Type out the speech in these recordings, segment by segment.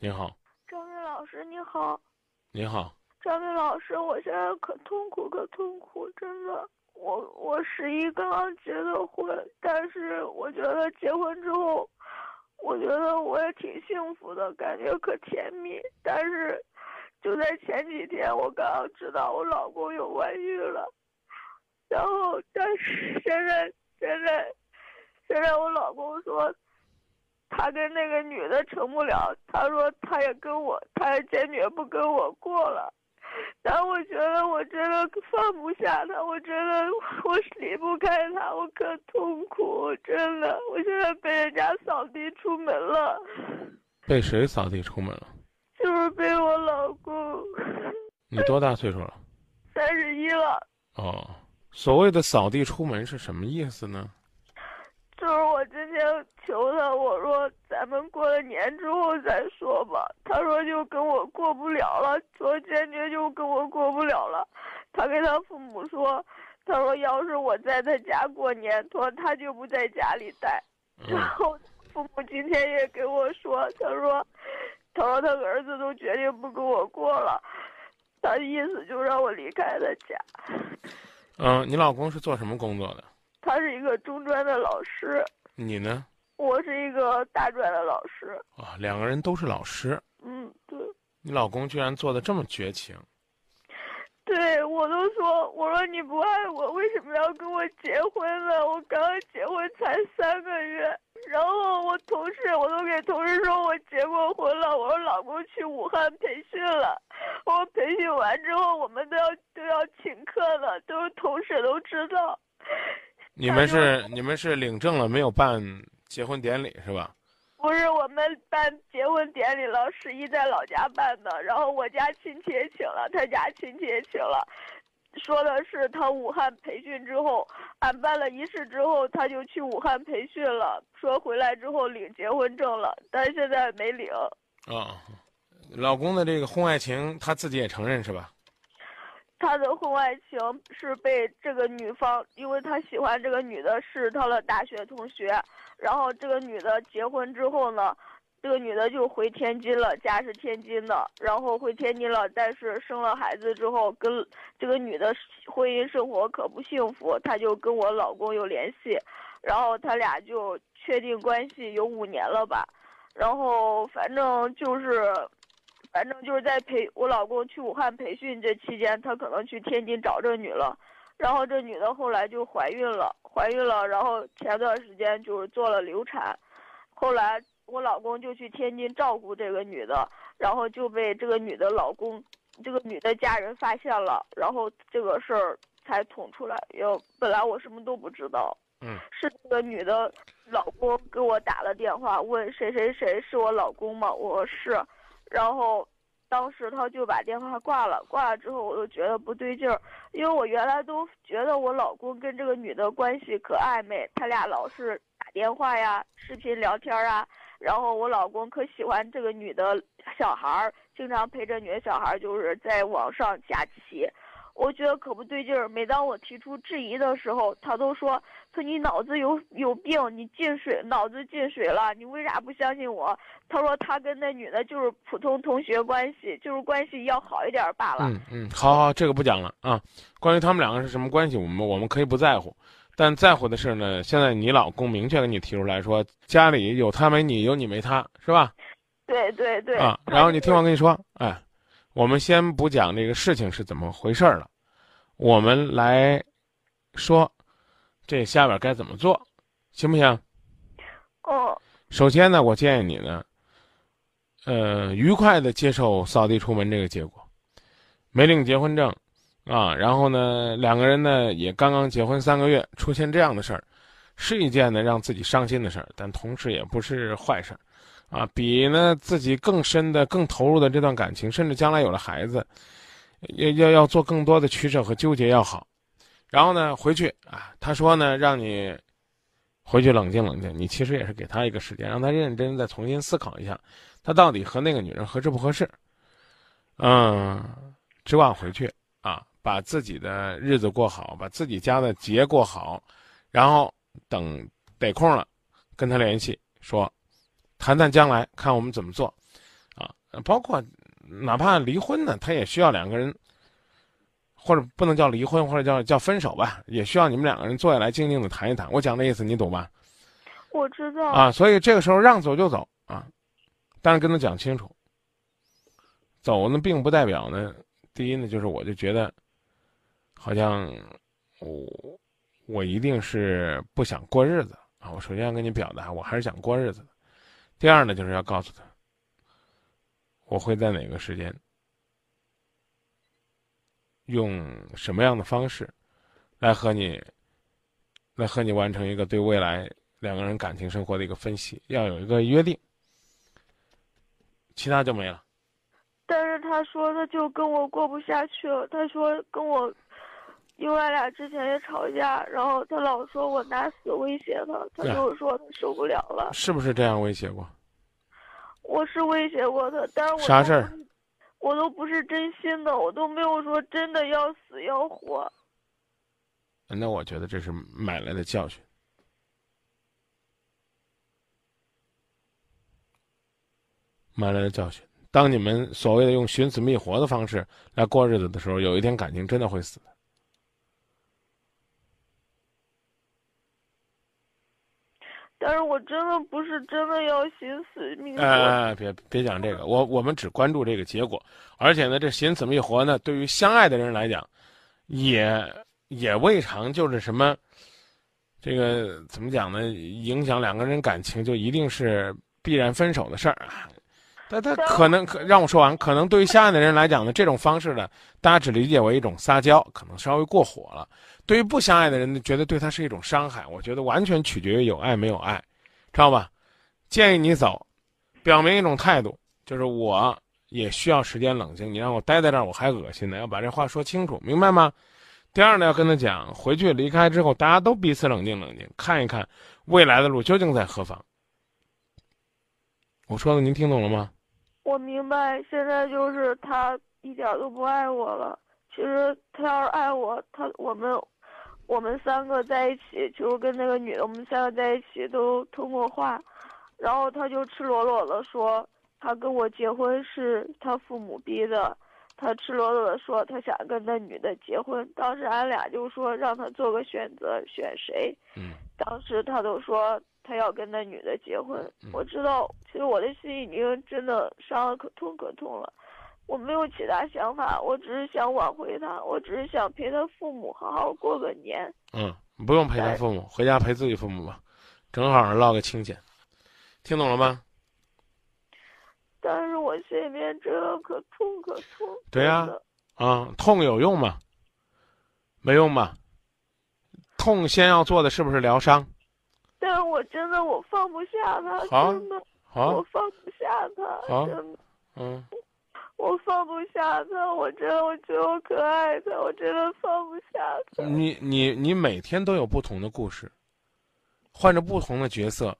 你好，张明老师你好，你好，张明老师，我现在可痛苦可痛苦，真的，我我十一刚刚结的婚，但是我觉得结婚之后，我觉得我也挺幸福的，感觉可甜蜜，但是就在前几天，我刚刚知道我老公有外遇了，然后但是现在现在现在我老公说。他跟那个女的成不了，他说他也跟我，他也坚决不跟我过了。但我觉得我真的放不下他，我真的我离不开他，我可痛苦，真的，我现在被人家扫地出门了。被谁扫地出门了？就是被我老公。你多大岁数了？三十一了。哦，所谓的扫地出门是什么意思呢？就是我之前求他，我说咱们过了年之后再说吧。他说就跟我过不了了，说坚决就跟我过不了了。他跟他父母说，他说要是我在他家过年，他说他就不在家里待。然后父母今天也给我说，他说，他说他儿子都决定不跟我过了，他意思就让我离开他家。嗯，你老公是做什么工作的？他是一个中专的老师，你呢？我是一个大专的老师。啊，两个人都是老师。嗯，对。你老公居然做的这么绝情。对，我都说，我说你不爱我，为什么要跟我结婚呢？我刚刚结婚才三个月，然后我同事，我都给同事说我结过婚了，我说老公去武汉培训了，我说培训完之后我们都要都要请客了，都是同事都知道。你们是你们是领证了没有办结婚典礼是吧？不是，我们办结婚典礼了，十一在老家办的，然后我家亲戚也请了，他家亲戚也请了，说的是他武汉培训之后，俺办了仪式之后，他就去武汉培训了，说回来之后领结婚证了，但是现在没领。啊，老公的这个婚外情，他自己也承认是吧？他的婚外情是被这个女方，因为他喜欢这个女的是他的大学同学，然后这个女的结婚之后呢，这个女的就回天津了，家是天津的，然后回天津了，但是生了孩子之后，跟这个女的婚姻生活可不幸福，他就跟我老公有联系，然后他俩就确定关系有五年了吧，然后反正就是。反正就是在培我老公去武汉培训这期间，他可能去天津找这女了，然后这女的后来就怀孕了，怀孕了，然后前段时间就是做了流产，后来我老公就去天津照顾这个女的，然后就被这个女的老公，这个女的家人发现了，然后这个事儿才捅出来。要本来我什么都不知道，嗯，是这个女的老公给我打了电话，问谁谁谁是我老公吗？我说是。然后，当时他就把电话挂了。挂了之后，我就觉得不对劲儿，因为我原来都觉得我老公跟这个女的关系可暧昧，他俩老是打电话呀、视频聊天啊。然后我老公可喜欢这个女的小孩儿，经常陪着女的小孩儿就是在网上下棋。我觉得可不对劲儿。每当我提出质疑的时候，他都说：“说你脑子有有病，你进水，脑子进水了，你为啥不相信我？”他说他跟那女的就是普通同学关系，就是关系要好一点罢了。嗯嗯，好好，这个不讲了啊。关于他们两个是什么关系，我们我们可以不在乎，但在乎的是呢，现在你老公明确给你提出来说，家里有他没你，有你没他，是吧？对对对。啊，然后你听我跟你说，哎。我们先不讲这个事情是怎么回事了，我们来说这下边该怎么做，行不行？哦。首先呢，我建议你呢，呃，愉快的接受扫地出门这个结果，没领结婚证，啊，然后呢，两个人呢也刚刚结婚三个月，出现这样的事儿，是一件呢让自己伤心的事儿，但同时也不是坏事儿。啊，比呢自己更深的、更投入的这段感情，甚至将来有了孩子，要要要做更多的取舍和纠结要好。然后呢，回去啊，他说呢，让你回去冷静冷静。你其实也是给他一个时间，让他认真再重新思考一下，他到底和那个女人合适不合适。嗯，只管回去啊，把自己的日子过好，把自己家的节过好，然后等得空了，跟他联系说。谈谈将来，看我们怎么做，啊，包括哪怕离婚呢，他也需要两个人，或者不能叫离婚，或者叫叫分手吧，也需要你们两个人坐下来静静的谈一谈。我讲的意思你懂吧？我知道啊，所以这个时候让走就走啊，但是跟他讲清楚，走呢并不代表呢，第一呢就是我就觉得，好像我我一定是不想过日子啊，我首先要跟你表达我还是想过日子的。第二呢就是要告诉他，我会在哪个时间，用什么样的方式，来和你，来和你完成一个对未来。两个人感情生活的一个分析，要有一个约定，其他就没了。但是他说他就跟我过不下去了，他说跟我，因为俺俩之前也吵架，然后他老说我拿死威胁他，他就说他受不了了。是不是这样威胁过？我是威胁过他，但是我啥事儿？我都不是真心的，我都没有说真的要死要活。那我觉得这是买来的教训。买来的教训。当你们所谓的用寻死觅活的方式来过日子的时候，有一天感情真的会死的。但是我真的不是真的要寻死觅活。哎，别别讲这个，我我们只关注这个结果。而且呢，这寻死觅活呢，对于相爱的人来讲，也也未尝就是什么，这个怎么讲呢？影响两个人感情就一定是必然分手的事儿啊。那他可能可让我说完，可能对于相爱的人来讲呢，这种方式呢，大家只理解为一种撒娇，可能稍微过火了。对于不相爱的人，觉得对他是一种伤害。我觉得完全取决于有爱没有爱，知道吧？建议你走，表明一种态度，就是我也需要时间冷静。你让我待在这儿，我还恶心呢。要把这话说清楚，明白吗？第二呢，要跟他讲，回去离开之后，大家都彼此冷静冷静，看一看未来的路究竟在何方。我说的您听懂了吗？我明白，现在就是他一点都不爱我了。其实他要是爱我，他我们我们三个在一起，就是跟那个女的，我们三个在一起都通过话，然后他就赤裸裸的说，他跟我结婚是他父母逼的，他赤裸裸的说他想跟那女的结婚。当时俺俩就说让他做个选择，选谁？嗯。当时他都说。他要跟那女的结婚，我知道，其实我的心已经真的伤的可痛可痛了，我没有其他想法，我只是想挽回他，我只是想陪他父母好好过个年。嗯，不用陪他父母，回家陪自己父母吧，正好唠个清闲，听懂了吗？但是我心里面真的可痛可痛。对呀，啊，痛有用吗？没用吧？痛先要做的是不是疗伤？但是我真的我放不下他，真的，我放不下他，真的，嗯，我放不下他，我真的我觉得我可爱他，我真的放不下他。你你你每天都有不同的故事，换着不同的角色，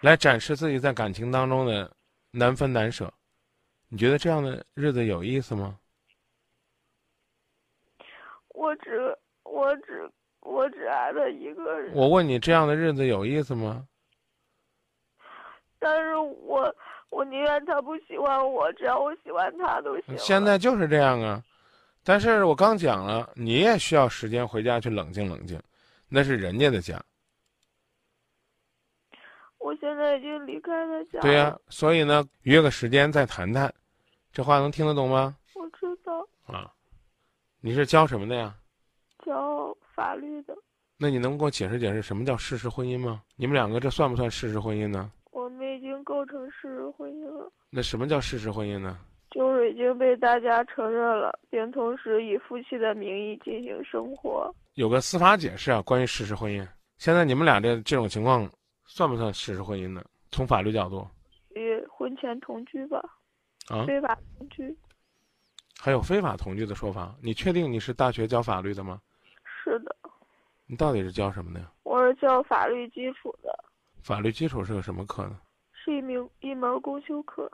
来展示自己在感情当中的难分难舍，你觉得这样的日子有意思吗？我只我只。我只爱他一个人。我问你，这样的日子有意思吗？但是我我宁愿他不喜欢我，只要我喜欢他都行。现在就是这样啊，但是我刚讲了，你也需要时间回家去冷静冷静，那是人家的家。我现在已经离开了家。对呀，所以呢，约个时间再谈谈，这话能听得懂吗？我知道。啊，你是教什么的呀？教。法律的，那你能给我解释解释什么叫事实婚姻吗？你们两个这算不算事实婚姻呢？构成事实婚姻了。那什么叫事实婚姻呢？就是已经被大家承认了，并同时以夫妻的名义进行生活。有个司法解释啊，关于事实婚姻。现在你们俩这这种情况，算不算事实婚姻呢？从法律角度，与婚前同居吧。啊？非法同居。还有非法同居的说法？你确定你是大学教法律的吗？是的，你到底是教什么的呀？我是教法律基础的。法律基础是个什么课呢？是一名一门公修课。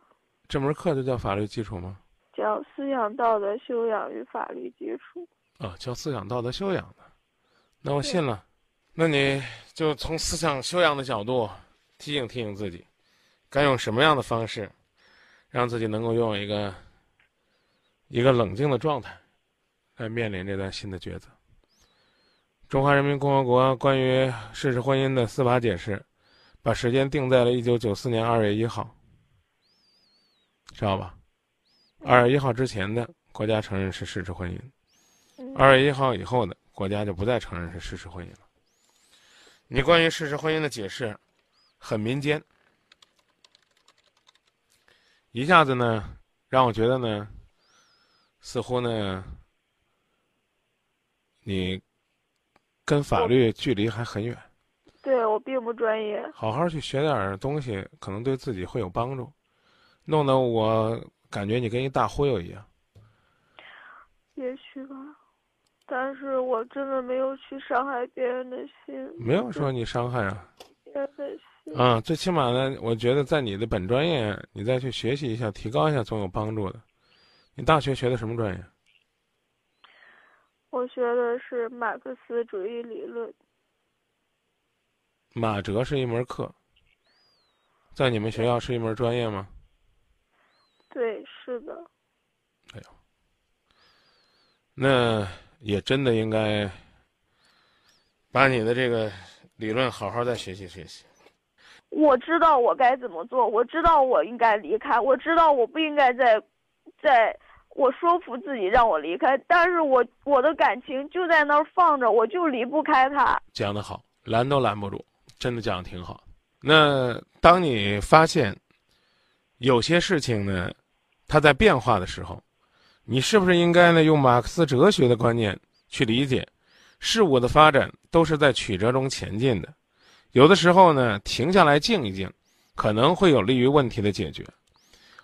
这门课就叫法律基础吗？叫思想道德修养与法律基础。啊，叫思想道德修养的，那我信了。那你就从思想修养的角度提醒提醒自己，该用什么样的方式，让自己能够拥有一个一个冷静的状态，来面临这段新的抉择。中华人民共和国关于事实婚姻的司法解释，把时间定在了一九九四年二月一号，知道吧？二月一号之前的国家承认是事实婚姻，嗯二月一号以后的国家就不再承认是事实婚姻了。你关于事实婚姻的解释很民间，一下子呢让我觉得呢，似乎呢你跟法律距离还很远。对我并不专业。好好去学点儿东西，可能对自己会有帮助。弄得我感觉你跟一大忽悠一样。也许吧，但是我真的没有去伤害别人的心，没有说你伤害啊，别人的心。啊，最起码呢，我觉得在你的本专业，你再去学习一下、提高一下，总有帮助的。你大学学的什么专业？我学的是马克思主义理论，马哲是一门课，在你们学校是一门专业吗？对，是的，哎呦那也真的应该把你的这个理论好好再学习学习。我知道我该怎么做，我知道我应该离开，我知道我不应该在，在我说服自己让我离开，但是我我的感情就在那儿放着，我就离不开他。讲得好，拦都拦不住，真的讲得挺好。那当你发现有些事情呢，它在变化的时候，你是不是应该呢用马克思哲学的观念去理解，事物的发展都是在曲折中前进的，有的时候呢停下来静一静，可能会有利于问题的解决。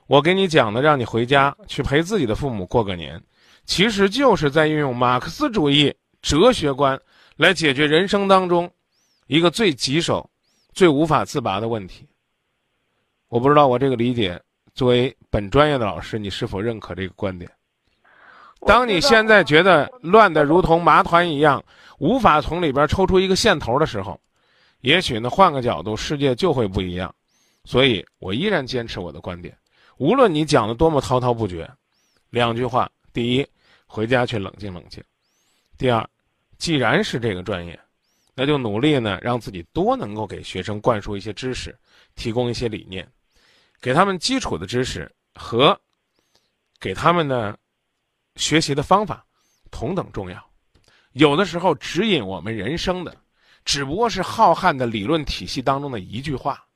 我给你讲的，让你回家去陪自己的父母过个年，其实就是在运用马克思主义哲学观来解决人生当中一个最棘手、最无法自拔的问题。我不知道我这个理解，作为本专业的老师，你是否认可这个观点？当你现在觉得乱得如同麻团一样，无法从里边抽出一个线头的时候，也许呢换个角度，世界就会不一样。所以我依然坚持我的观点，无论你讲的多么滔滔不绝，两句话：第一，回家去冷静冷静；第二，既然是这个专业，那就努力呢，让自己多能够给学生灌输一些知识，提供一些理念，给他们基础的知识和给他们呢学习的方法同等重要。有的时候指引我们人生的，只不过是浩瀚的理论体系当中的一句话。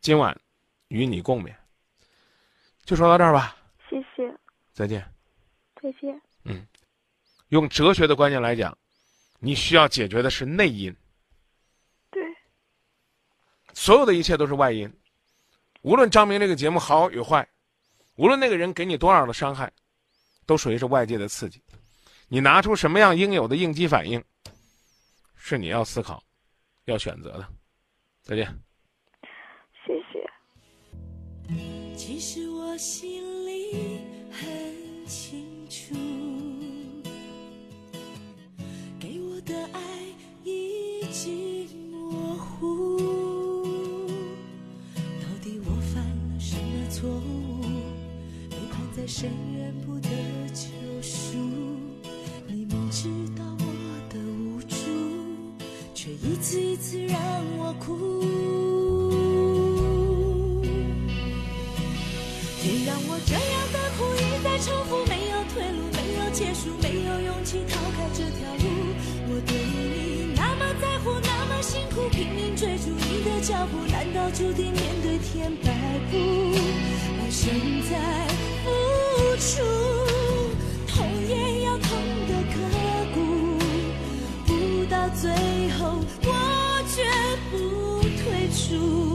今晚与你共勉，就说到这儿吧，谢谢，再见。再见。嗯用哲学的观念来讲，你需要解决的是内因，对，所有的一切都是外因。无论张明这个节目好与坏，无论那个人给你多少的伤害，都属于是外界的刺激。你拿出什么样应有的应激反应，是你要思考、要选择的。再见。谢谢。其实我心里叛在深渊不得救赎。你明知道我的无助，却一次一次让我哭。别让我这样的苦一再重复，没有退路，没有结束，没有勇气逃开这条路。我对你那么在乎，那么辛苦，拼命追逐你的脚步，难道注定面对天摆布现在？付出痛也要痛的刻骨不到最后我绝不退出。